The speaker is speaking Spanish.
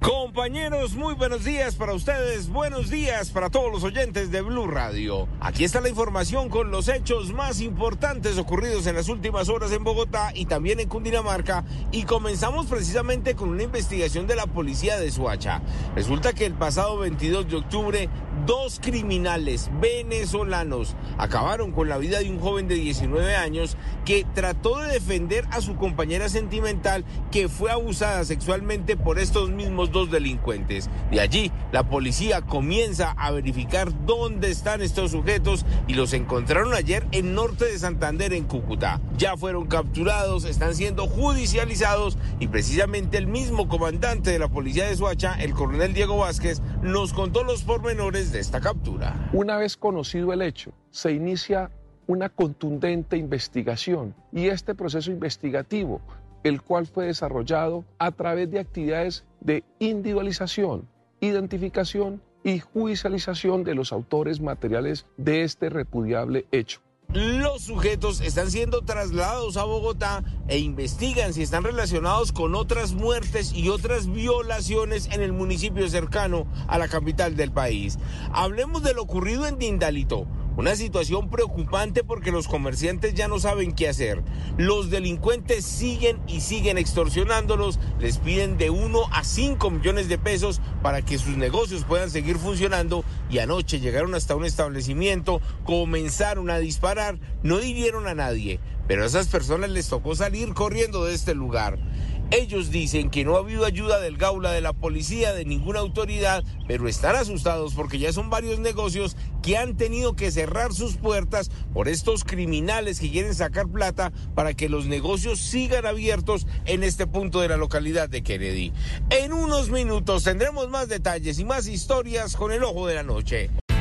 Compañeros, muy buenos días para ustedes, buenos días para todos los oyentes de Blue Radio. Aquí está la información con los hechos más importantes ocurridos en las últimas horas en Bogotá y también en Cundinamarca y comenzamos precisamente con una investigación de la policía de Suacha. Resulta que el pasado 22 de octubre dos criminales venezolanos acabaron con la vida de un joven de 19 años que trató de defender a su compañera sentimental que fue abusada sexualmente por estos mismos dos delincuentes. De allí, la policía comienza a verificar dónde están estos sujetos y los encontraron ayer en norte de Santander, en Cúcuta. Ya fueron capturados, están siendo judicializados y precisamente el mismo comandante de la policía de Suacha, el coronel Diego Vázquez, nos contó los pormenores de esta captura. Una vez conocido el hecho, se inicia una contundente investigación y este proceso investigativo el cual fue desarrollado a través de actividades de individualización, identificación y judicialización de los autores materiales de este repudiable hecho. Los sujetos están siendo trasladados a Bogotá e investigan si están relacionados con otras muertes y otras violaciones en el municipio cercano a la capital del país. Hablemos de lo ocurrido en Dindalito una situación preocupante porque los comerciantes ya no saben qué hacer. Los delincuentes siguen y siguen extorsionándolos, les piden de 1 a 5 millones de pesos para que sus negocios puedan seguir funcionando y anoche llegaron hasta un establecimiento, comenzaron a disparar, no hirieron a nadie, pero a esas personas les tocó salir corriendo de este lugar. Ellos dicen que no ha habido ayuda del Gaula, de la policía, de ninguna autoridad, pero están asustados porque ya son varios negocios que han tenido que cerrar sus puertas por estos criminales que quieren sacar plata para que los negocios sigan abiertos en este punto de la localidad de Kennedy. En unos minutos tendremos más detalles y más historias con el ojo de la noche.